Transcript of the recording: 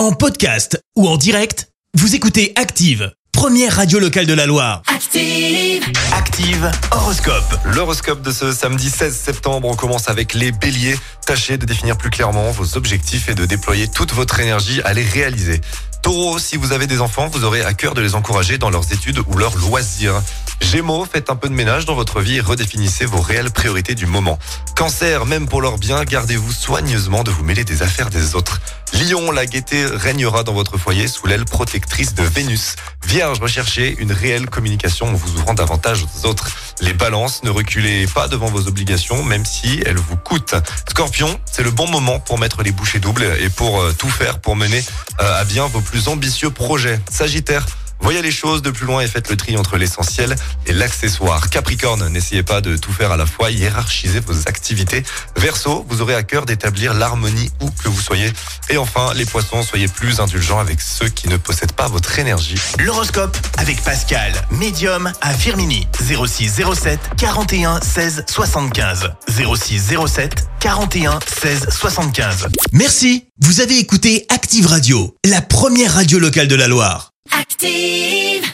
En podcast ou en direct, vous écoutez Active, première radio locale de la Loire. Active. Active Horoscope. L'horoscope de ce samedi 16 septembre, on commence avec les béliers. Tâchez de définir plus clairement vos objectifs et de déployer toute votre énergie à les réaliser. Taureau, si vous avez des enfants, vous aurez à cœur de les encourager dans leurs études ou leurs loisirs. Gémeaux, faites un peu de ménage dans votre vie et redéfinissez vos réelles priorités du moment. Cancer, même pour leur bien, gardez-vous soigneusement de vous mêler des affaires des autres. Lion, la gaieté régnera dans votre foyer sous l'aile protectrice de Vénus. Vierge, recherchez une réelle communication en vous ouvrant davantage aux autres. Les balances, ne reculez pas devant vos obligations, même si elles vous coûtent. Scorpion, c'est le bon moment pour mettre les bouchées doubles et pour euh, tout faire pour mener euh, à bien vos plus ambitieux projets. Sagittaire, Voyez les choses de plus loin et faites le tri entre l'essentiel et l'accessoire. Capricorne, n'essayez pas de tout faire à la fois, hiérarchisez vos activités. Verseau, vous aurez à cœur d'établir l'harmonie où que vous soyez. Et enfin, les poissons, soyez plus indulgents avec ceux qui ne possèdent pas votre énergie. L'horoscope avec Pascal, médium à Firmini. 06 07 41 16 75. 06 07 41 16 75. Merci. Vous avez écouté Active Radio, la première radio locale de la Loire. Active.